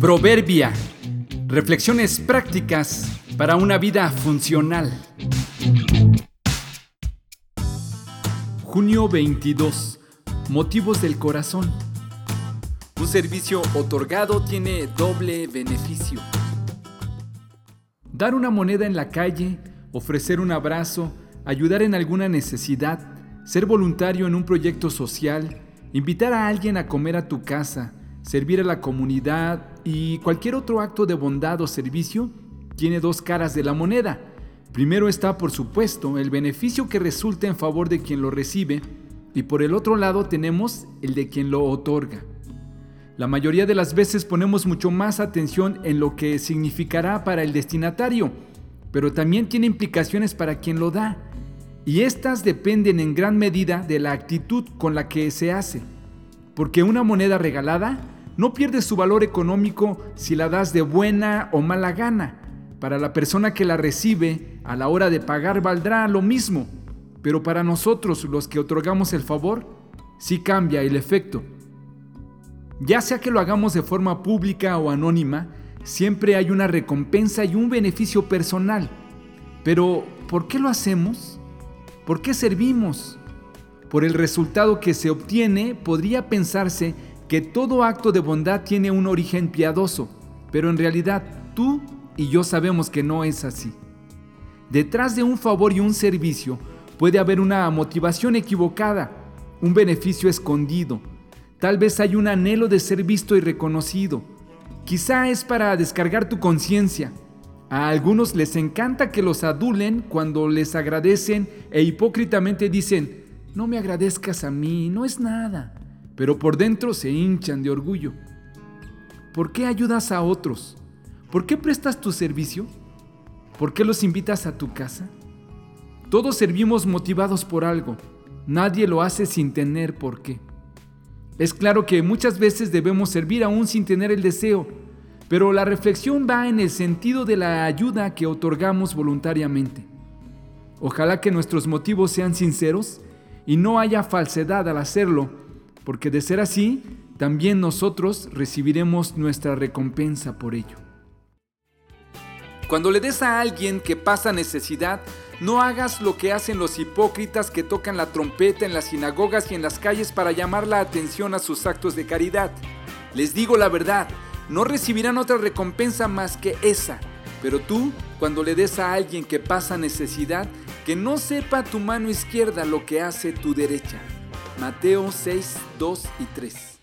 Proverbia. Reflexiones prácticas para una vida funcional. Junio 22. Motivos del corazón. Un servicio otorgado tiene doble beneficio. Dar una moneda en la calle, ofrecer un abrazo, ayudar en alguna necesidad, ser voluntario en un proyecto social, invitar a alguien a comer a tu casa, servir a la comunidad y cualquier otro acto de bondad o servicio tiene dos caras de la moneda. Primero está, por supuesto, el beneficio que resulta en favor de quien lo recibe y por el otro lado tenemos el de quien lo otorga. La mayoría de las veces ponemos mucho más atención en lo que significará para el destinatario, pero también tiene implicaciones para quien lo da. Y estas dependen en gran medida de la actitud con la que se hace. Porque una moneda regalada no pierde su valor económico si la das de buena o mala gana. Para la persona que la recibe, a la hora de pagar valdrá lo mismo. Pero para nosotros, los que otorgamos el favor, sí cambia el efecto. Ya sea que lo hagamos de forma pública o anónima, siempre hay una recompensa y un beneficio personal. Pero, ¿por qué lo hacemos? ¿Por qué servimos? Por el resultado que se obtiene, podría pensarse que todo acto de bondad tiene un origen piadoso, pero en realidad tú y yo sabemos que no es así. Detrás de un favor y un servicio puede haber una motivación equivocada, un beneficio escondido, Tal vez hay un anhelo de ser visto y reconocido. Quizá es para descargar tu conciencia. A algunos les encanta que los adulen cuando les agradecen e hipócritamente dicen, no me agradezcas a mí, no es nada. Pero por dentro se hinchan de orgullo. ¿Por qué ayudas a otros? ¿Por qué prestas tu servicio? ¿Por qué los invitas a tu casa? Todos servimos motivados por algo. Nadie lo hace sin tener por qué. Es claro que muchas veces debemos servir aún sin tener el deseo, pero la reflexión va en el sentido de la ayuda que otorgamos voluntariamente. Ojalá que nuestros motivos sean sinceros y no haya falsedad al hacerlo, porque de ser así, también nosotros recibiremos nuestra recompensa por ello. Cuando le des a alguien que pasa necesidad, no hagas lo que hacen los hipócritas que tocan la trompeta en las sinagogas y en las calles para llamar la atención a sus actos de caridad. Les digo la verdad, no recibirán otra recompensa más que esa. Pero tú, cuando le des a alguien que pasa necesidad, que no sepa tu mano izquierda lo que hace tu derecha. Mateo 6, 2 y 3.